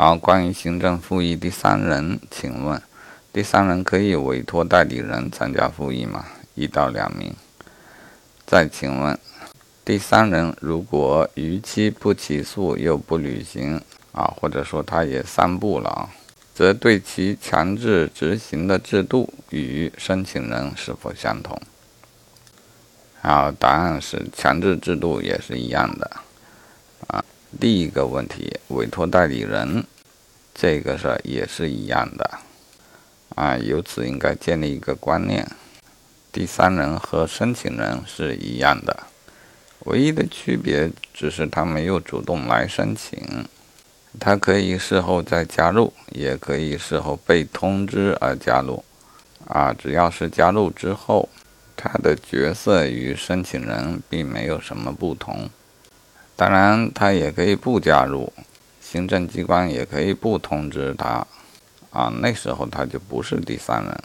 好关于行政复议第三人，请问第三人可以委托代理人参加复议吗？一到两名。再请问，第三人如果逾期不起诉又不履行啊，或者说他也三不了啊，则对其强制执行的制度与申请人是否相同？好，答案是强制制度也是一样的啊。第一个问题，委托代理人这个事儿也是一样的啊。由此应该建立一个观念。第三人和申请人是一样的，唯一的区别只是他没有主动来申请，他可以事后再加入，也可以事后被通知而加入。啊，只要是加入之后，他的角色与申请人并没有什么不同。当然，他也可以不加入，行政机关也可以不通知他。啊，那时候他就不是第三人。